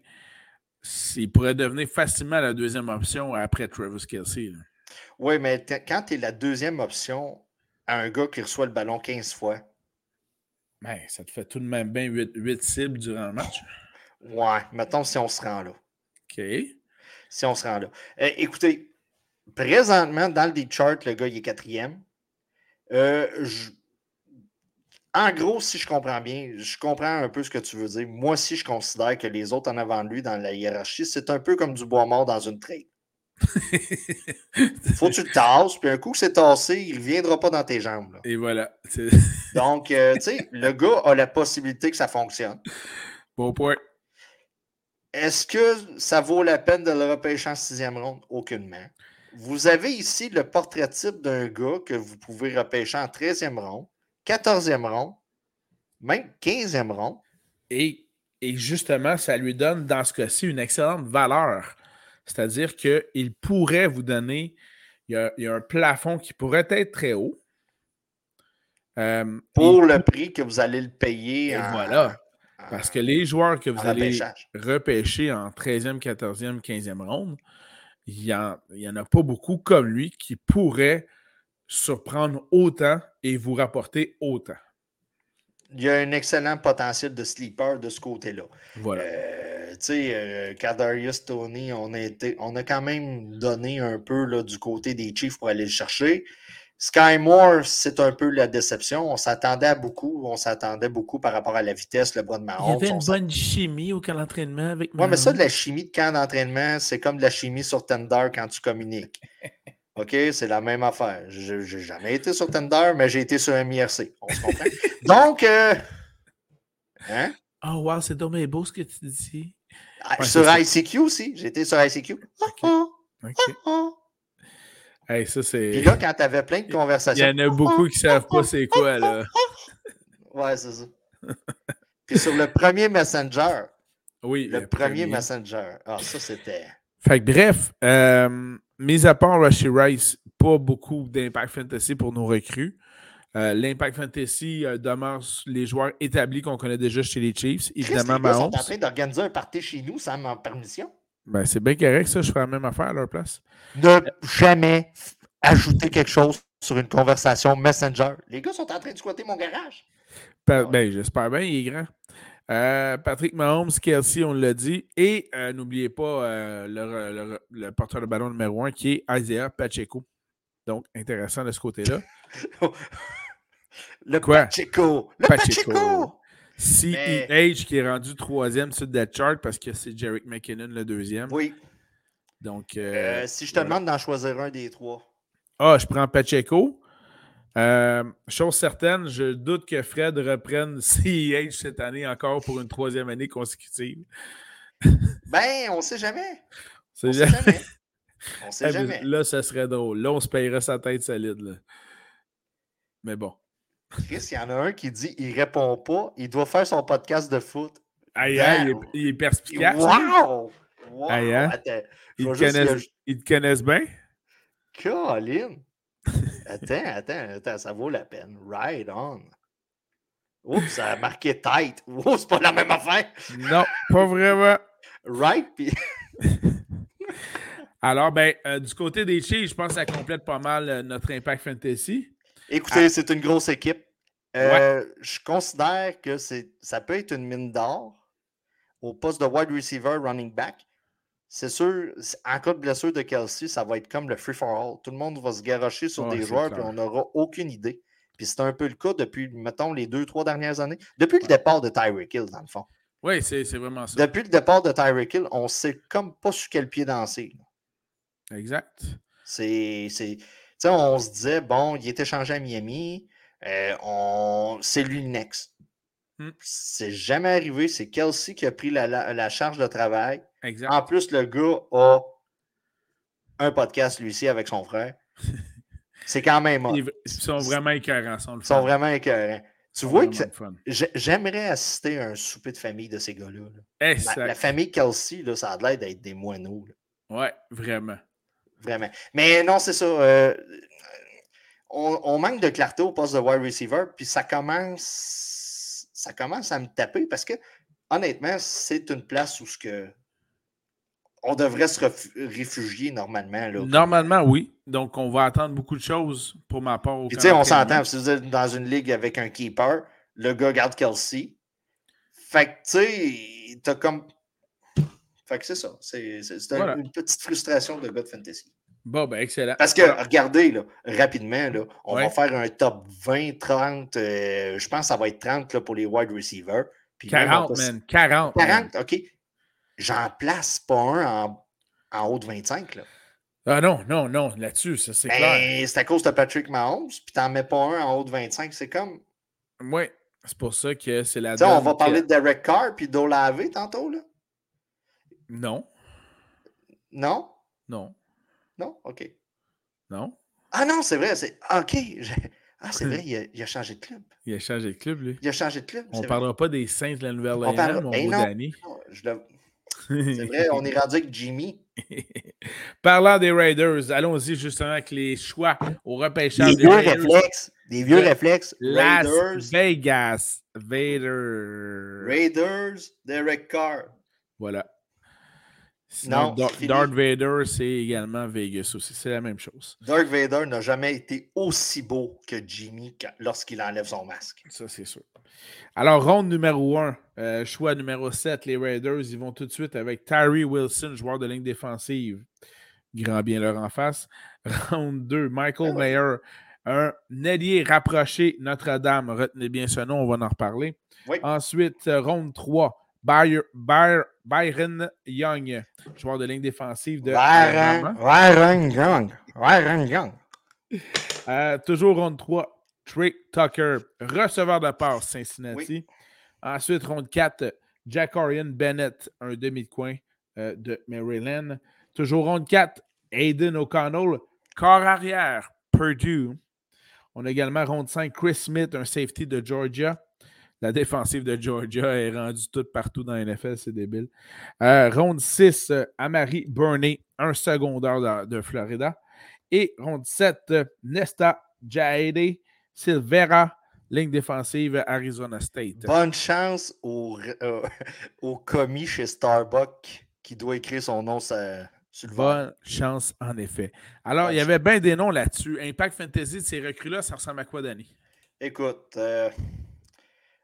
Speaker 1: il pourrait devenir facilement la deuxième option après Travis Kelsey.
Speaker 2: oui, mais quand tu es la deuxième option à un gars qui reçoit le ballon 15 fois,
Speaker 1: Ben, ça te fait tout de même bien 8, cibles durant le match.
Speaker 2: ouais, mettons si on se rend là.
Speaker 1: OK.
Speaker 2: Si on se rend là. Euh, écoutez, présentement, dans le chart, le gars, il est quatrième. Euh, je- En gros, si je comprends bien, je comprends un peu ce que tu veux dire. Moi aussi, je considère que les autres en avant de lui dans la hiérarchie, c'est un peu comme du bois mort dans une trade. Faut que tu le tasses, puis un coup que c'est tassé, il ne reviendra pas dans tes jambes. là.
Speaker 1: Et voilà.
Speaker 2: Donc, euh, tu sais, le gars a la possibilité que ça fonctionne.
Speaker 1: Beau point.
Speaker 2: Est-ce que ça vaut la peine de le repêcher en sixième ronde? Aucunement. Vous avez ici le portrait type d'un gars que vous pouvez repêcher en 13e ronde, 14e ronde, même 15e ronde.
Speaker 1: Et, et justement, ça lui donne, dans ce cas-ci, une excellente valeur. C'est-à-dire qu'il pourrait vous donner, il y, a, il y a un plafond qui pourrait être très haut. Euh,
Speaker 2: pour le prix que vous allez le payer. en-
Speaker 1: voilà.
Speaker 2: en-
Speaker 1: Parce que les joueurs que vous allez
Speaker 2: repêchage.
Speaker 1: repêcher en 13e, 14e, 15e ronde, il n'y en, il y en a pas beaucoup comme lui qui pourraient surprendre autant et vous rapporter autant.
Speaker 2: Il y a un excellent potentiel de sleeper de ce côté-là.
Speaker 1: Voilà.
Speaker 2: Euh, tu sais, euh, Kadarius Tony, on a, été, on a quand même donné un peu là, du côté des Chiefs pour aller le chercher. Sky Moore, c'est un peu la déception. On s'attendait à beaucoup. On s'attendait beaucoup par rapport à la vitesse, le bras de Mahomes. On s'attendait-
Speaker 1: chimie au camp d'entraînement avec
Speaker 2: Ouais, mais ça, de la chimie de camp d'entraînement, c'est comme de la chimie sur Tender quand tu communiques. OK? C'est la même affaire. Je n'ai jamais été sur Tender, mais j'ai été sur MIRC. On se comprend? Donc, euh, hein?
Speaker 1: Oh, wow, c'est dommage beau ce que tu dis.
Speaker 2: Ah,
Speaker 1: Ouais,
Speaker 2: sur. ICQ aussi. J'ai été sur ICQ. Ah,
Speaker 1: OK.
Speaker 2: ah, ah.
Speaker 1: Hey, ça, c'est.
Speaker 2: Puis là, quand tu avais plein de
Speaker 1: Il y
Speaker 2: conversations.
Speaker 1: en a beaucoup qui savent pas c'est quoi, là.
Speaker 2: Ouais, c'est ça. Puis sur le premier Messenger,
Speaker 1: Oui.
Speaker 2: le premier Messenger. Ah, ça, c'était.
Speaker 1: Fait que bref, euh, mis à part Rashi Rice, pas beaucoup d'impact fantasy pour nos recrues. Euh, L'impact fantasy euh, demeure les joueurs établis qu'on connaît déjà chez les Chiefs.
Speaker 2: Chris,
Speaker 1: Évidemment,
Speaker 2: les sont en train d'organiser un party chez nous sans ma permission.
Speaker 1: Ben, c'est bien correct, ça. Je ferais la même affaire à leur place.
Speaker 2: Ne jamais ajouter quelque chose sur une conversation Messenger. Les gars sont en train de squatter mon garage.
Speaker 1: Pa-
Speaker 2: Ouais.
Speaker 1: Ben, j'espère bien, il est grand. Euh, Patrick Mahomes, Kelsey, on l'a dit. Et euh, n'oubliez pas euh, le, le- le porteur de ballon numéro un qui est Isaiah Pacheco. Donc, intéressant de ce côté-là.
Speaker 2: Le
Speaker 1: Quoi?
Speaker 2: Pacheco. Le
Speaker 1: Pacheco.
Speaker 2: Pacheco.
Speaker 1: CEH qui est rendu troisième sur Dead Chart parce que c'est Jarek McKinnon le deuxième.
Speaker 2: Oui.
Speaker 1: Donc,
Speaker 2: si je te
Speaker 1: voilà.
Speaker 2: demande d'en choisir un des trois.
Speaker 1: ah, je prends Pacheco. Euh, chose certaine, je doute que Fred reprenne CEH cette année encore pour une troisième année consécutive.
Speaker 2: Ben, on sait jamais. On sait
Speaker 1: jamais-
Speaker 2: jamais. On sait
Speaker 1: mais
Speaker 2: jamais.
Speaker 1: Là, ça serait drôle. Là, on se payerait sa tête solide. là. Mais bon.
Speaker 2: Chris, il y en a un qui dit il répond pas, il doit faire son podcast de foot.
Speaker 1: Aïe, aïe, il est-
Speaker 2: Wow.
Speaker 1: il est perspicace.
Speaker 2: Wow! Wow!
Speaker 1: Aïe, hein?
Speaker 2: Attends,
Speaker 1: Ils, te connaissent, ils te connaissent bien?
Speaker 2: Colin! Attends, attends, attends, ça vaut la peine. Ride on. Oups, ça a marqué tête. Oups, c'est pas la même affaire.
Speaker 1: Non, pas vraiment.
Speaker 2: Right, puis
Speaker 1: Alors, ben, euh, du côté des Chiefs, je pense que ça complète pas mal euh, notre Impact Fantasy.
Speaker 2: écoutez, c'est une grosse équipe. Euh, Je considère que c'est, ça peut être une mine d'or au poste de wide receiver running back. C'est sûr, en cas de blessure de Kelsey, ça va être comme le free for all. Tout le monde va se garocher sur
Speaker 1: Ouais,
Speaker 2: des joueurs,
Speaker 1: clair.
Speaker 2: puis on n'aura aucune idée. Puis c'est un peu le cas depuis, mettons, les deux, trois dernières années. Depuis le départ de Tyreek Hill, dans le fond.
Speaker 1: Oui, c'est vraiment ça.
Speaker 2: Depuis le départ de Tyreek Hill, on sait comme pas sur quel pied danser.
Speaker 1: Exact.
Speaker 2: C'est. c'est- Tu sais, on se disait, bon, il est échangé à Miami, euh, on... c'est lui le next.
Speaker 1: Hmm.
Speaker 2: C'est jamais arrivé. C'est Kelsey qui a pris la, la- la charge de travail.
Speaker 1: Exact.
Speaker 2: En plus, le gars a un podcast, lui aussi, avec son frère. C'est quand même.
Speaker 1: Ils, sont vraiment écœurants. Ils sont,
Speaker 2: Ils sont vraiment écœurants. Tu vois que j'aimerais assister à un souper de famille de ces gars-là. là. La, famille Kelsey, là, ça a l'air d'être des moineaux. là.
Speaker 1: Ouais, vraiment.
Speaker 2: Vraiment. Mais non, c'est ça. euh, on, on manque de clarté au poste de wide receiver, puis ça commence, ça commence à me taper parce que, honnêtement, c'est une place où ce que on devrait se réfugier normalement. Là.
Speaker 1: Normalement, oui. Donc, on va attendre beaucoup de choses pour ma part.
Speaker 2: tu sais, on s'entend, si vous êtes dans une ligue avec un keeper, le gars garde Kelsey. Fait que, tu sais, t'as comme. Fait que c'est ça. C'est
Speaker 1: Voilà.
Speaker 2: une petite frustration de gars de fantasy.
Speaker 1: Bon, ben, excellent.
Speaker 2: Parce que, regardez, là, rapidement, là, on
Speaker 1: Ouais.
Speaker 2: va faire un top 20, 30. euh, je pense que ça va être 30 là, pour les wide receivers. Puis même, on
Speaker 1: 40,
Speaker 2: peut-
Speaker 1: man. 40. man.
Speaker 2: 40, OK. J'en place pas un en, en haut de 25. Là.
Speaker 1: Ah non, non, non. Là-dessus, ça, c'est clair.
Speaker 2: Ben, c'est à cause de Patrick Mahomes, puis t'en mets pas un en haut de 25. C'est comme.
Speaker 1: Oui. C'est pour ça que c'est la
Speaker 2: on va parler de Derek Carr puis d'Olave tantôt, là.
Speaker 1: Non,
Speaker 2: Non?
Speaker 1: non,
Speaker 2: Non? OK.
Speaker 1: non?
Speaker 2: Ah non, c'est vrai. C'est... ah, OK. Ah, c'est vrai, il a, il a changé de club.
Speaker 1: Il a changé de club, lui.
Speaker 2: Il a changé de club.
Speaker 1: On ne parlera pas des Saints de la Nouvelle-Orléans,
Speaker 2: parlera-
Speaker 1: mon
Speaker 2: Ben
Speaker 1: beau
Speaker 2: non.
Speaker 1: Danny.
Speaker 2: Non, je le- C'est vrai, on est rendu avec Jimmy.
Speaker 1: Parlant des Raiders, allons-y justement avec les choix au repêchage
Speaker 2: Des
Speaker 1: des
Speaker 2: vieux
Speaker 1: Raiders.
Speaker 2: réflexes. Des vieux réflexes.
Speaker 1: Las
Speaker 2: Raiders.
Speaker 1: Vegas. Vader.
Speaker 2: Raiders, Derek Carr.
Speaker 1: Voilà. Sinon,
Speaker 2: Non.
Speaker 1: Darth Vader, c'est également Vegas aussi. C'est la même chose.
Speaker 2: Darth Vader n'a jamais été aussi beau que Jimmy lorsqu'il enlève son masque.
Speaker 1: Ça, c'est sûr. Alors, ronde numéro 1, choix numéro 7, les Raiders, ils vont tout de suite avec Tyree Wilson, joueur de ligne défensive. Grand bien leur en face. Ronde 2, Michael
Speaker 2: Ah ouais.
Speaker 1: Mayer, un ailier rapproché Notre-Dame. Retenez bien ce nom, on va en reparler.
Speaker 2: Oui.
Speaker 1: Ensuite, euh, ronde 3, Byr- Byr- Byron Young, joueur de ligne défensive de.
Speaker 2: Warren Young. Young.
Speaker 1: Euh, toujours ronde 3, Trey Tucker, receveur de passe Cincinnati. Ensuite, ronde 4, Jacorian Bennett, un demi de coin euh, de Maryland. Toujours ronde 4, Aiden O'Connell, corps arrière, Purdue. On a également ronde 5, Chris Smith, un safety de Georgia. La défensive de Georgia est rendue toute partout dans la NFL, c'est débile. Euh, ronde 6, euh, Amari Burney, un secondaire de, de Florida. Et ronde 7, euh, Nesta Jaede Silvera, ligne défensive Arizona State.
Speaker 2: Bonne chance au, euh, au commis chez Starbucks qui doit écrire son nom sur, sur le.
Speaker 1: Bonne chance, en effet. Alors,
Speaker 2: Bonne
Speaker 1: il y avait bien des noms là-dessus. Impact Fantasy de ces recrues-là, ça ressemble à quoi, Danny?
Speaker 2: Écoute, euh,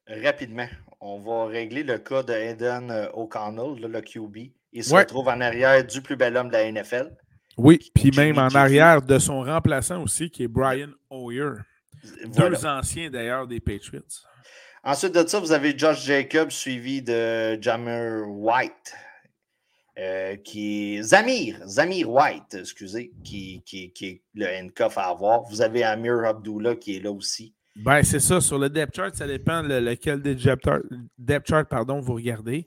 Speaker 2: rapidement, on va régler le cas de Aiden euh, O'Connell, le QB. Il se
Speaker 1: Ouais.
Speaker 2: retrouve en arrière du plus bel homme de la NFL.
Speaker 1: Oui, puis même en arrière de son remplaçant aussi, qui est Brian Hoyer.
Speaker 2: Voilà.
Speaker 1: Deux anciens d'ailleurs des Patriots.
Speaker 2: Ensuite de ça, vous avez Josh Jacobs suivi de Jammer White. euh, qui est Zamir, Zamir White, excusez, qui, qui, qui est le handcuff à avoir. Vous avez Amir Abdullah qui est là aussi.
Speaker 1: Ben, c'est ça. Sur le depth chart, ça dépend le- lequel des depth chart, pardon, vous regardez.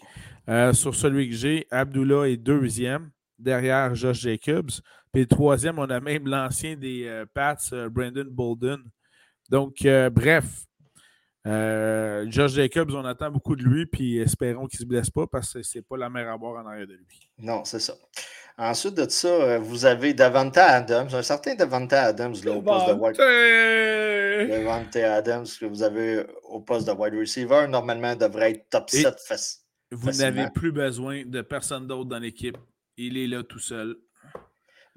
Speaker 1: Euh, sur celui que j'ai, Abdullah est deuxième, derrière Josh Jacobs. Puis troisième, on a même l'ancien des euh, Pats, euh, Brandon Bolden. Donc, bref, euh, Josh Jacobs, on attend beaucoup de lui, puis espérons qu'il ne se blesse pas parce que c'est pas la mer à boire en arrière de lui.
Speaker 2: Non, c'est ça. Ensuite de ça, euh, vous avez Davante Adams, un certain Davante Adams là, au poste de wide
Speaker 1: Devante!
Speaker 2: Davante Adams que vous avez au poste de wide receiver. Normalement, devrait être top
Speaker 1: Et-
Speaker 2: 7 face.
Speaker 1: Vous n'avez plus besoin de personne d'autre dans l'équipe. Il est là tout seul.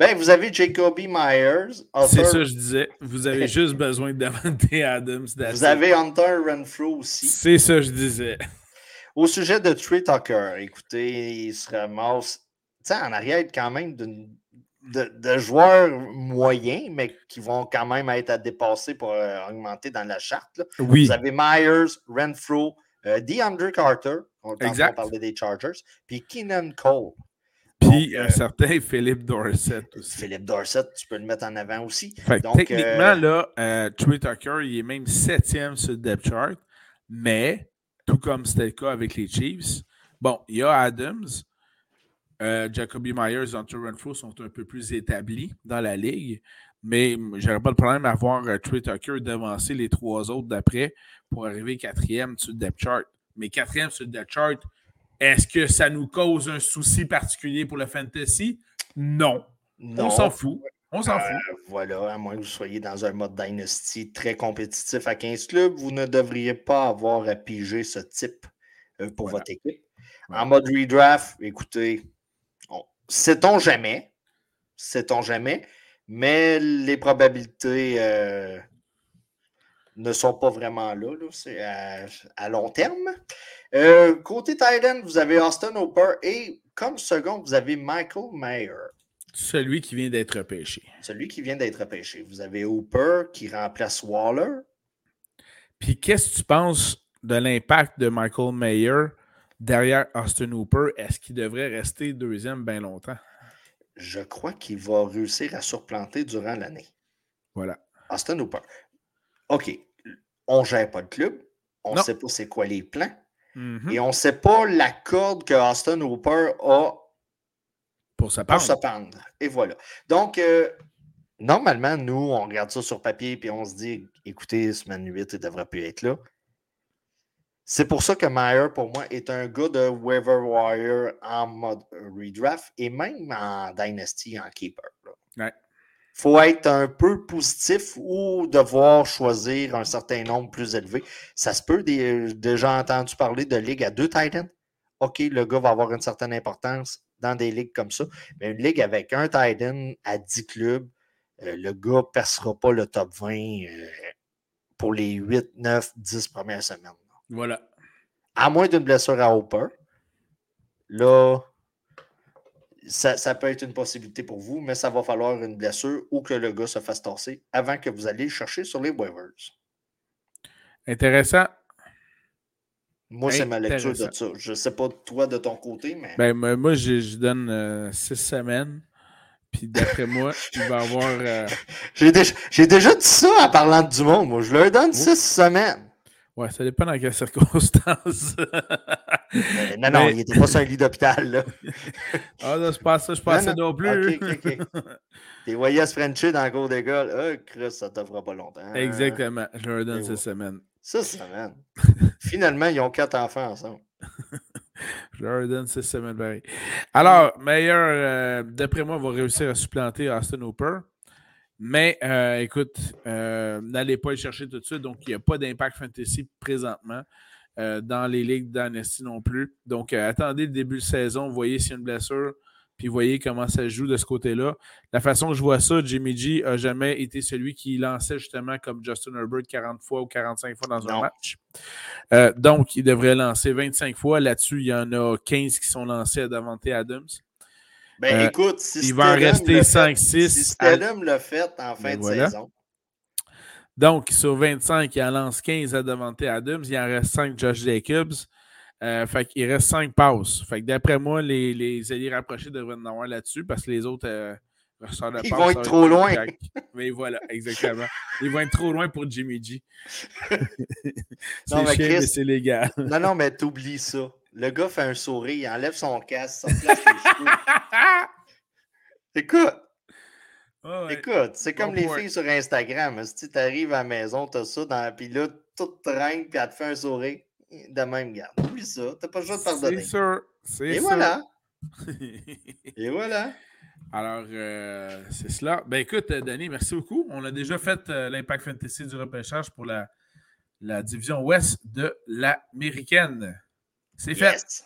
Speaker 2: Ben, vous avez Jacoby Myers.
Speaker 1: C'est ça, que je disais. Vous avez juste besoin de Davante Adams.
Speaker 2: Vous avez Hunter Renfro aussi.
Speaker 1: C'est ça, que je disais.
Speaker 2: Au sujet de Trey Tucker, écoutez, il se ramasse en arrière quand même de, joueurs moyens, mais qui vont quand même être à dépasser pour euh, augmenter dans la charte.
Speaker 1: Oui.
Speaker 2: Vous avez Myers, Renfro, euh, DeAndre Carter, on parler des Chargers, puis Keenan Cole.
Speaker 1: Puis un certain Philippe Dorset aussi.
Speaker 2: Philippe Dorset, tu peux le mettre en avant aussi.
Speaker 1: techniquement, là, Trey Tucker, il est même septième sur le depth chart, mais tout comme c'était le cas avec les Chiefs, bon, il y a Adams, euh, Jacoby Myers et Hunter Renfro sont un peu plus établis dans la ligue, mais j'aurais pas de problème à voir euh, Trey Tucker devancer les trois autres d'après pour arriver quatrième sur le depth chart. Mais quatrième sur le depth chart, est-ce que ça nous cause un souci particulier pour le fantasy? Non. On s'en fout. On s'en fout.
Speaker 2: Euh, voilà, à moins que vous soyez dans un mode Dynasty très compétitif à 15 clubs, vous ne devriez pas avoir à piger ce type pour votre équipe. En mode redraft, écoutez, Sait-on jamais? Sait-on jamais? Mais les probabilités euh, ne sont pas vraiment là. C'est à, long terme. Euh, côté Thailand, vous avez Austin Hooper et comme second, vous avez Michael Mayer.
Speaker 1: Celui qui vient d'être repêché.
Speaker 2: Celui qui vient d'être repêché. Vous avez Hooper qui remplace Waller.
Speaker 1: Puis qu'est-ce que tu penses de l'impact de Michael Mayer derrière Austin Hooper, est-ce qu'il devrait rester deuxième bien longtemps?
Speaker 2: Je crois qu'il va réussir à surplanter durant l'année.
Speaker 1: Voilà.
Speaker 2: Austin Hooper. OK. On ne gère pas le club. On ne sait pas c'est quoi les plans.
Speaker 1: Mm-hmm.
Speaker 2: Et on ne sait pas la corde que Austin Hooper a
Speaker 1: pour se pendre.
Speaker 2: pendre. Et voilà. Donc, euh, normalement, nous, on regarde ça sur papier et on se dit écoutez, semaine 8, il ne devrait plus être là. C'est pour ça que Meyer, pour moi, est un gars de waiver wire en mode redraft et même en Dynasty, en keeper. Faut être un peu positif ou devoir choisir un certain nombre plus élevé. Ça se peut, déjà entendu parler de ligue à deux Titans. OK, le gars va avoir une certaine importance dans des ligues comme ça. Mais une ligue avec un Titan à 10 clubs, euh, le gars ne percera pas le top 20 euh, pour les 8, 9, 10 premières semaines.
Speaker 1: Voilà.
Speaker 2: À moins d'une blessure à Hopper. Là, ça, peut être une possibilité pour vous, mais ça va falloir une blessure ou que le gars se fasse tasser avant que vous alliez le chercher sur les waivers.
Speaker 1: Intéressant.
Speaker 2: Moi, c'est ma lecture de ça. Je ne sais pas toi de ton côté, mais.
Speaker 1: Ben, moi, je, donne euh, six semaines. Puis d'après moi, il va avoir. Euh,
Speaker 2: j'ai déjà, déjà, dit ça en parlant du monde. Moi, je leur donne oh. six semaines.
Speaker 1: Ouais, ça dépend dans quelles circonstances.
Speaker 2: Euh, non, non, il n'était pas sur un lit d'hôpital.
Speaker 1: ah, non, c'est pas ça, je pense non, non plus.
Speaker 2: OK, OK, OK. T'es voyais se Frencher dans le cours d'école. Ah, Chris, ça ne te fera pas longtemps.
Speaker 1: Exactement. Je leur donne cette semaine.
Speaker 2: Six semaines. Finalement, ils ont quatre enfants ensemble.
Speaker 1: Je leur donne six semaines pareil. Alors, meilleur, euh, d'après moi, va réussir à supplanter Austin Hooper. Mais euh, écoute, euh, n'allez pas le chercher tout de suite. Donc, il n'y a pas d'impact fantasy présentement euh, dans les ligues d'Annecy non plus. Donc, attendez le début de saison, voyez s'il y a une blessure, puis voyez comment ça se joue de ce côté-là. La façon que je vois ça, Jimmy G n'a jamais été celui qui lançait justement comme Justin Herbert 40 fois ou 45 fois dans un match. donc, il devrait lancer 25 fois. Là-dessus, il y en a 15 qui sont lancés à Davante Adams.
Speaker 2: Ben euh, écoute, si
Speaker 1: il va en rester 5-6. Si
Speaker 2: l'a fait en fin ben de saison.
Speaker 1: Donc, sur 25, il en lance 15 à Devante Adams. Il en reste 5 Josh Jacobs. Euh, fait qu'il reste 5 passes. Fait que d'après moi, les, les alliés rapprochés devraient en avoir là-dessus parce que les autres euh,
Speaker 2: de Ils vont être trop loin.
Speaker 1: Mais voilà, exactement. Ils vont être trop loin pour Jimmy G.
Speaker 2: c'est
Speaker 1: mais c'est légal.
Speaker 2: Non, non, mais t'oublies ça. Le gars fait un sourire, il enlève son casque, ça place les cheveux. Écoute. Écoute, c'est comme les filles sur Instagram. Si tu arrives à la maison, tu as ça, dans... puis là, tout traîne, puis elle te fait un sourire. De même, garde. Oublie ça. T'as pas le choix de pardonner.
Speaker 1: C'est sûr. Et
Speaker 2: voilà. Et voilà.
Speaker 1: Alors, euh, c'est cela. Ben écoute, Danny, merci beaucoup. On a déjà fait euh, l'Impact Fantasy du repêchage pour la, la division ouest de l'américaine. C'est fait.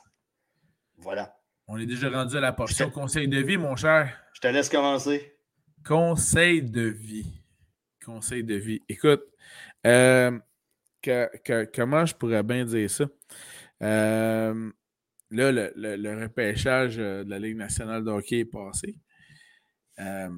Speaker 2: Voilà.
Speaker 1: On est déjà rendu à la portion conseil de vie, mon cher.
Speaker 2: Je te laisse commencer.
Speaker 1: Conseil de vie. Conseil de vie. Écoute, euh, comment je pourrais bien dire ça? Euh, là, le, le, repêchage de la Ligue nationale de hockey est passé. là,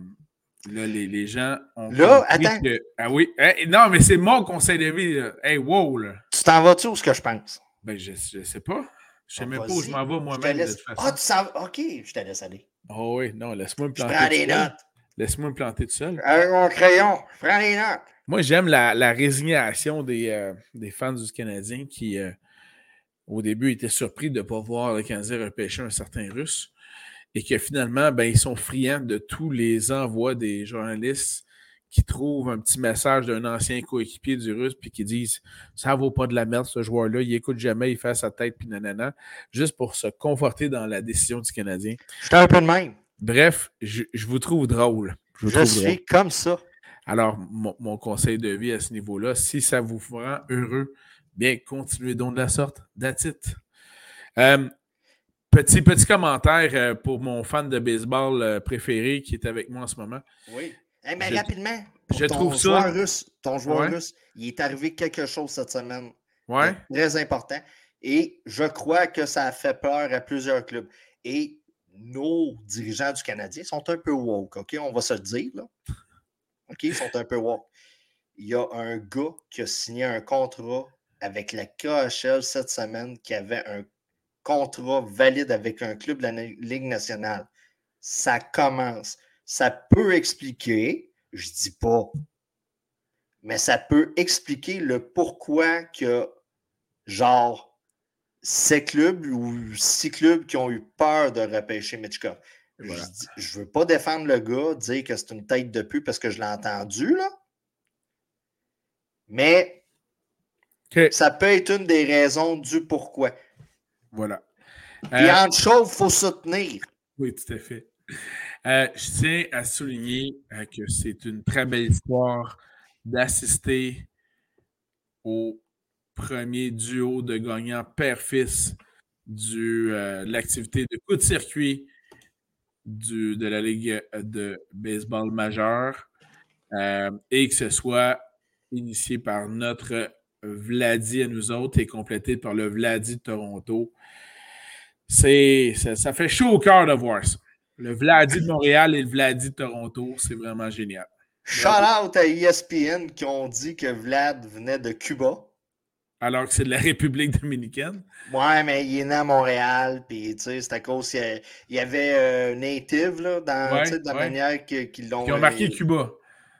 Speaker 1: les, les, gens ont.
Speaker 2: Là, attends.
Speaker 1: ah oui. non, mais c'est mon conseil de vie. Hey, wow, là.
Speaker 2: Tu t'en vas-tu ou ce que je pense?
Speaker 1: Ben, je, je sais pas. Je sais ah, même pas où je m'en vais moi-même.
Speaker 2: Laisse... Ah, tu sens. OK, je te laisse aller.
Speaker 1: Oh oui, non, laisse-moi me planter.
Speaker 2: Je prends des notes.
Speaker 1: Laisse-moi me planter tout seul.
Speaker 2: Avec mon crayon, je prends des notes.
Speaker 1: Moi, j'aime la, la, résignation des, euh, des, fans du Canadien qui, euh, au début, étaient surpris de ne pas voir le Canadien repêcher un certain Russe et que finalement, ben, ils sont friands de tous les envois des journalistes qui trouvent un petit message d'un ancien coéquipier du Russe puis qui disent ça vaut pas de la merde ce joueur-là, il écoute jamais, il fait sa tête puis nanana, juste pour se conforter dans la décision du Canadien.
Speaker 2: Je suis un peu de même.
Speaker 1: Bref, je, vous trouve drôle.
Speaker 2: Je, suis comme ça.
Speaker 1: Alors, mon, conseil de vie à ce niveau-là, si ça vous rend heureux, bien, continuez donc de la sorte. That's it. Euh, petit, petit commentaire euh, pour mon fan de baseball euh, préféré qui est avec moi en ce moment.
Speaker 2: Oui mais rapidement,
Speaker 1: je
Speaker 2: ton
Speaker 1: trouve
Speaker 2: joueur
Speaker 1: ça.
Speaker 2: Russe, ton joueur russe, il est arrivé quelque chose cette semaine.
Speaker 1: Ouais.
Speaker 2: Très important. Et je crois que ça a fait peur à plusieurs clubs. Et nos dirigeants du Canadien sont un peu woke, OK? On va se le dire, là. OK? Ils sont un peu woke. Il y a un gars qui a signé un contrat avec la KHL cette semaine qui avait un contrat valide avec un club de la Ligue nationale. Ça commence ça peut expliquer, je dis pas, mais ça peut expliquer le pourquoi que, genre, ces clubs ou six clubs qui ont eu peur de repêcher Mitchkov. Je, ne veux pas défendre le gars, dire que c'est une tête de pu parce que je l'ai entendu, là. Mais ça peut être une des raisons du pourquoi.
Speaker 1: Voilà.
Speaker 2: Et euh, en chose, il faut soutenir.
Speaker 1: Oui, tout à fait. Euh, je tiens à souligner euh, que c'est une très belle histoire d'assister au premier duo de gagnants père-fils euh, de l'activité de coup de circuit de la Ligue de baseball majeure et que ce soit initié par notre Vladi à nous autres et complété par le Vladi de Toronto. C'est, ça fait chaud au cœur de voir ça. Le Vladi de Montréal et le Vladi de Toronto, c'est vraiment génial.
Speaker 2: Shout out à ESPN qui ont dit que Vlad venait de Cuba.
Speaker 1: Alors que c'est de la République dominicaine.
Speaker 2: Ouais, mais il est né à Montréal, puis tu sais, c'est à cause qu'il y avait euh, Native, là, dans la manière qu'ils l'ont.
Speaker 1: Ils ont marqué euh, Cuba.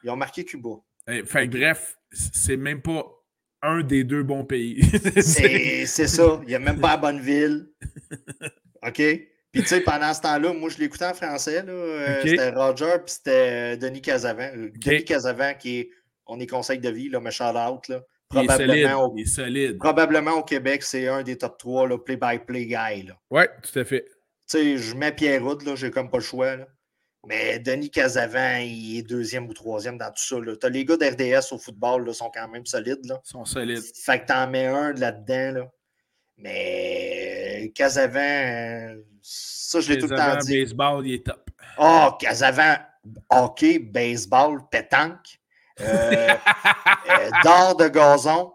Speaker 2: Ils ont marqué Cuba.
Speaker 1: Eh, fait, bref, c'est même pas un des deux bons pays.
Speaker 2: c'est ça. Il n'y a même pas à Bonneville. OK? Puis, tu sais, pendant ce temps-là, moi, je l'écoutais en français. Euh, c'était Roger, puis c'était euh, Denis Casavant. Euh, Denis Casavant, qui est, on est conseil de vie, là, mais shout out. Là.
Speaker 1: Probablement, il est solide,
Speaker 2: au, Probablement au Québec, c'est un des top 3 play-by-play guy.
Speaker 1: Oui, tout à fait. Tu
Speaker 2: sais, je mets Pierre là, j'ai comme pas le choix. Là. Mais Denis Casavant, il est deuxième ou troisième dans tout ça. T'as les gars d'RDS au football, là, sont quand même solides. Là.
Speaker 1: Ils sont solides.
Speaker 2: Fait que t'en mets un là-dedans. Là. Mais Casavant, ça, je l'ai tout le temps dit.
Speaker 1: baseball, il est top.
Speaker 2: Oh, Casavant, hockey, baseball, pétanque, euh, euh, d'or de gazon.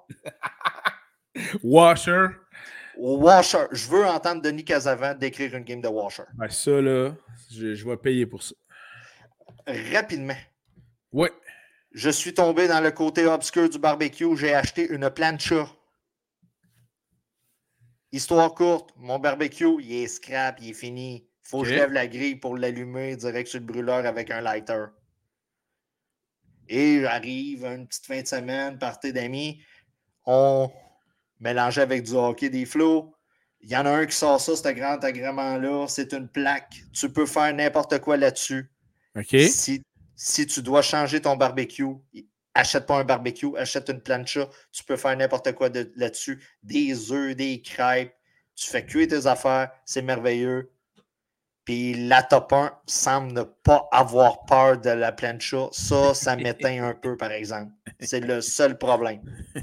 Speaker 1: Washer.
Speaker 2: Washer. Je veux entendre Denis Casavant décrire une game de Washer.
Speaker 1: Ben, ça, là, je, je vais payer pour ça.
Speaker 2: Rapidement.
Speaker 1: Oui.
Speaker 2: Je suis tombé dans le côté obscur du barbecue. J'ai acheté une plancha. Histoire courte, mon barbecue, il est scrap, il est fini. Faut que je lève la grille pour l'allumer direct sur le brûleur avec un lighter. Et j'arrive une petite fin de semaine, partie d'amis. On mélangeait avec du hockey des flots. Il y en a un qui sort ça, ce grand agrément-là. C'est une plaque. Tu peux faire n'importe quoi là-dessus.
Speaker 1: OK.
Speaker 2: Si, si tu dois changer ton barbecue, achète pas un barbecue, achète une plancha. Tu peux faire n'importe quoi là-dessus. Des œufs, des crêpes. Tu fais cuire tes affaires. C'est merveilleux. Puis la top 1 semble ne pas avoir peur de la plancha. Ça, ça m'éteint un peu, par exemple. C'est le seul problème.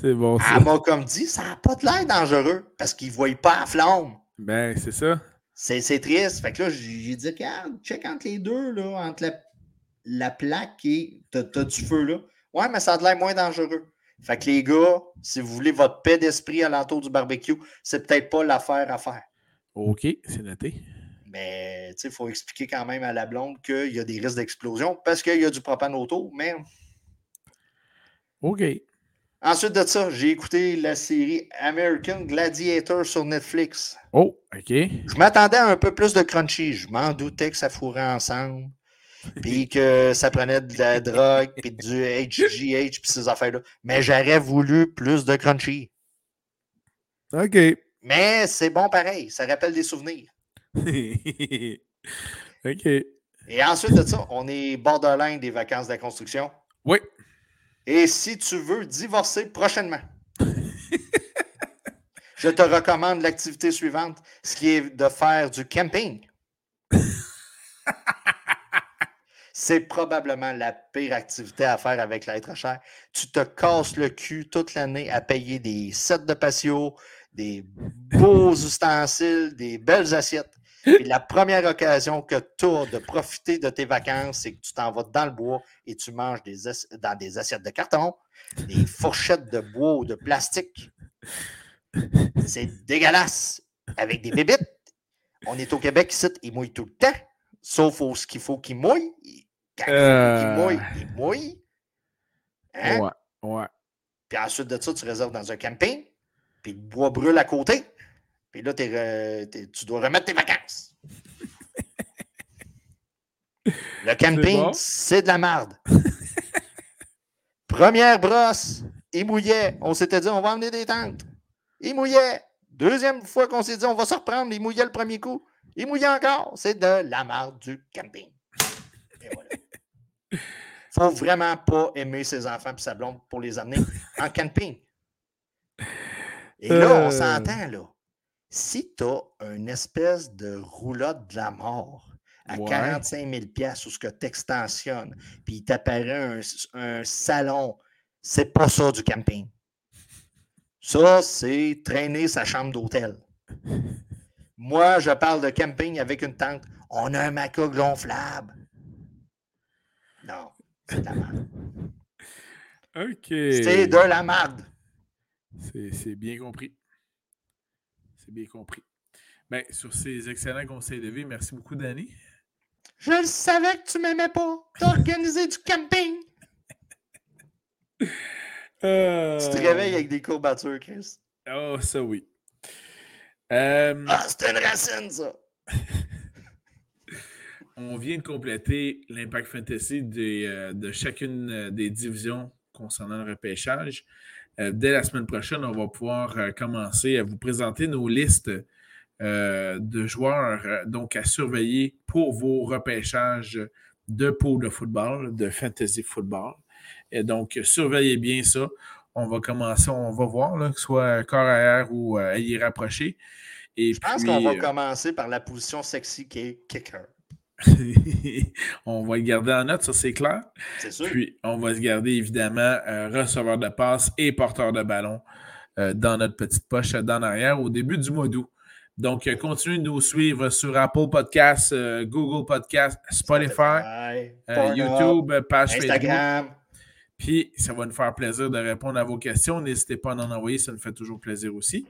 Speaker 1: C'est bon. Ça.
Speaker 2: Elle m'a comme dit, ça n'a pas de l'air dangereux parce qu'il ne voient pas la flamme.
Speaker 1: Ben, c'est ça.
Speaker 2: C'est triste. Fait que là, j'ai dit, regarde, check entre les deux, là, entre la la plaque et t'as, du feu là. Ouais, mais ça a l'air moins dangereux. Fait que les gars, si vous voulez votre paix d'esprit à l'entour du barbecue, c'est peut-être pas l'affaire à faire.
Speaker 1: OK, c'est noté.
Speaker 2: Mais il faut expliquer quand même à la blonde qu'il y a des risques d'explosion parce qu'il y a du propane autour, mais.
Speaker 1: OK.
Speaker 2: Ensuite de ça, j'ai écouté la série American Gladiator sur Netflix.
Speaker 1: Oh, OK.
Speaker 2: Je m'attendais à un peu plus de crunchy. Je m'en doutais que ça fourrait ensemble. Puis que ça prenait de la drogue, puis du HGH, puis ces affaires-là. Mais j'aurais voulu plus de crunchy.
Speaker 1: OK.
Speaker 2: Mais c'est bon pareil. Ça rappelle des souvenirs.
Speaker 1: OK.
Speaker 2: Et ensuite de ça, on est borderline des vacances de la construction.
Speaker 1: Oui.
Speaker 2: Et si tu veux divorcer prochainement, je te recommande l'activité suivante, ce qui est de faire du camping. C'est probablement la pire activité à faire avec l'être cher. Tu te casses le cul toute l'année à payer des sets de patio, des beaux ustensiles, des belles assiettes. Et la première occasion que tu as de profiter de tes vacances, c'est que tu t'en vas dans le bois et tu manges des dans des assiettes de carton, des fourchettes de bois ou de plastique. C'est dégueulasse. Avec des bébites. On est au Québec ici, il mouille tout le temps. Sauf ce qu'il faut qu'il mouille. Quand
Speaker 1: Euh.
Speaker 2: il mouille, il mouille. Hein?
Speaker 1: Ouais, ouais.
Speaker 2: Puis ensuite de ça, tu réserves dans un camping. Puis le bois brûle à côté. Puis là, t'es re- t'es- tu dois remettre tes vacances. Le camping,
Speaker 1: bon?
Speaker 2: c'est de la merde. Première brosse, il mouillait. On s'était dit, on va emmener des tentes. Il mouillait. Deuxième fois qu'on s'est dit, on va se reprendre. Il mouillait le premier coup. Il mouillait encore. C'est de la merde du camping. Et voilà. Faut vraiment pas aimer ses enfants et sa blonde pour les amener en camping. Et là, on
Speaker 1: Euh.
Speaker 2: s'entend, là. Si tu as une espèce de roulotte de la mort à
Speaker 1: Ouais.
Speaker 2: 45 000 ou ce que tu extensionnes, puis il t'apparaît un, un salon, c'est pas ça du camping. Ça, c'est traîner sa chambre d'hôtel. Moi, je parle de camping avec une tente. On a un maca gonflable. Non, c'est de la merde.
Speaker 1: OK.
Speaker 2: C'est de la merde.
Speaker 1: C'est bien compris. C'est bien compris. Ben, sur ces excellents conseils de vie, merci beaucoup, Danny.
Speaker 2: Je le savais que tu m'aimais pas. T'as organisé du camping. Tu te réveilles avec des courbatures, Chris.
Speaker 1: Oh, ça oui. Euh,
Speaker 2: Ah, c'est une racine, ça.
Speaker 1: on vient de compléter l'Impact Fantasy des, euh, de chacune euh, des divisions concernant le repêchage. Euh, dès la semaine prochaine, on va pouvoir euh, commencer à vous présenter nos listes de joueurs donc à surveiller pour vos repêchages de pool de football, de fantasy football. Et donc, surveillez bien ça. On va commencer, on va voir, là, que ce soit corps arrière ou euh, ailier rapproché. Et
Speaker 2: Je pense qu'on va
Speaker 1: euh,
Speaker 2: commencer par la position sexy qui est kicker.
Speaker 1: on va le garder en note, ça c'est clair.
Speaker 2: C'est sûr.
Speaker 1: Puis, on va se garder évidemment euh, receveur de passe et porteur de ballon euh, dans notre petite poche euh, d'en arrière au début du mois d'août. Donc, euh, continuez de nous suivre sur Apple Podcasts, euh, Google Podcasts, Spotify, euh, YouTube, euh, page Facebook. Puis, ça va nous faire plaisir de répondre à vos questions. N'hésitez pas à en envoyer, ça nous fait toujours plaisir aussi.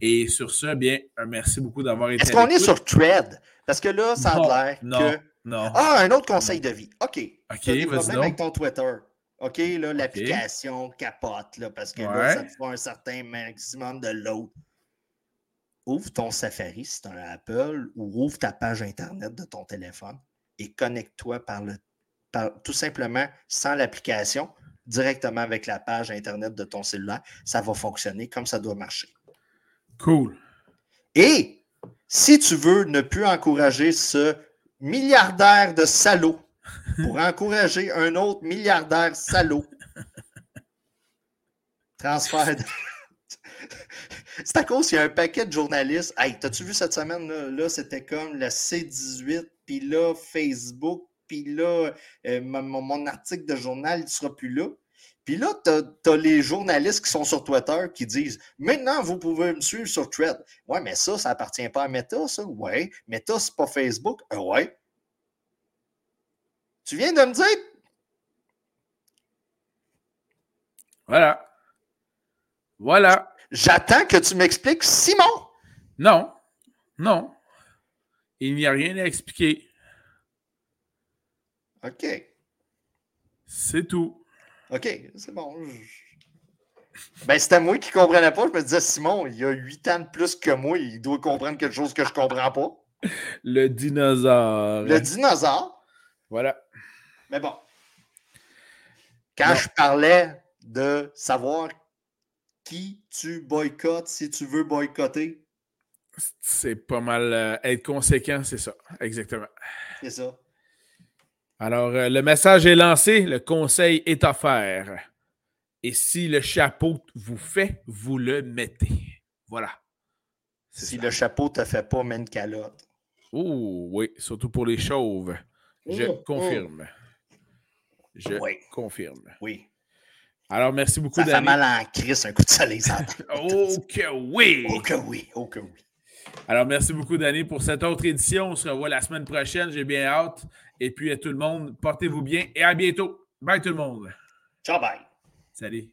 Speaker 1: Et sur ce, bien, un merci beaucoup d'avoir été
Speaker 2: Est-ce qu'on est sur Thread? Parce que là, ça
Speaker 1: Non,
Speaker 2: a l'air
Speaker 1: non.
Speaker 2: que.
Speaker 1: Non.
Speaker 2: Ah, un autre conseil de vie. OK.
Speaker 1: OK,
Speaker 2: as
Speaker 1: vas-y
Speaker 2: avec ton Twitter. OK, là, l'application capote, là, parce que là, ça te fait un certain maximum de load. Ouvre ton Safari si tu un Apple ou ouvre ta page Internet de ton téléphone et connecte-toi par le par- tout simplement sans l'application, directement avec la page Internet de ton cellulaire. Ça va fonctionner comme ça doit marcher.
Speaker 1: Cool.
Speaker 2: Et si tu veux ne plus encourager ce milliardaire de salaud pour encourager un autre milliardaire salaud, transfert de... C'est à cause qu'il y a un paquet de journalistes. Hey, t'as-tu vu cette semaine? Là, Là, c'était comme la C18, puis là, Facebook, puis là, euh, mon, mon- article de journal ne sera plus là. Puis là, tu as, les journalistes qui sont sur Twitter qui disent Maintenant, vous pouvez me suivre sur Thread. Ouais, mais ça, ça appartient pas à Meta, ça? Ouais. Meta, c'est pas Facebook? Euh, ouais. Tu viens de me dire?
Speaker 1: Voilà. Voilà.
Speaker 2: J'attends que tu m'expliques Simon.
Speaker 1: Non. Non. Il n'y a rien à expliquer.
Speaker 2: OK.
Speaker 1: C'est tout.
Speaker 2: OK, c'est bon. Ben, c'était moi qui ne comprenais pas. Je me disais, Simon, il a huit ans de plus que moi. Il doit comprendre quelque chose que je ne comprends pas.
Speaker 1: Le dinosaure.
Speaker 2: Le dinosaure.
Speaker 1: Voilà.
Speaker 2: Mais bon. Quand je parlais de savoir qui tu boycottes si tu veux boycotter.
Speaker 1: C'est pas mal. Euh, être conséquent, c'est ça. Exactement.
Speaker 2: C'est ça.
Speaker 1: Alors, euh, le message est lancé, le conseil est offert. Et si le chapeau vous fait, vous le mettez. Voilà.
Speaker 2: Si le chapeau te fait pas, mets une calotte.
Speaker 1: Oh oui, surtout pour les chauves. Je oh, oh. confirme. Je confirme.
Speaker 2: Oui.
Speaker 1: Alors, merci beaucoup,
Speaker 2: Ça fait mal en crise un coup de soleil.
Speaker 1: oh que oui!
Speaker 2: Oh que oui! Oh que oui!
Speaker 1: Alors, merci beaucoup, Danny, pour cette autre édition. On se revoit la semaine prochaine. J'ai bien hâte. Et puis, à tout le monde, portez-vous bien et à bientôt. Bye, tout le monde.
Speaker 2: Ciao, bye.
Speaker 1: Salut.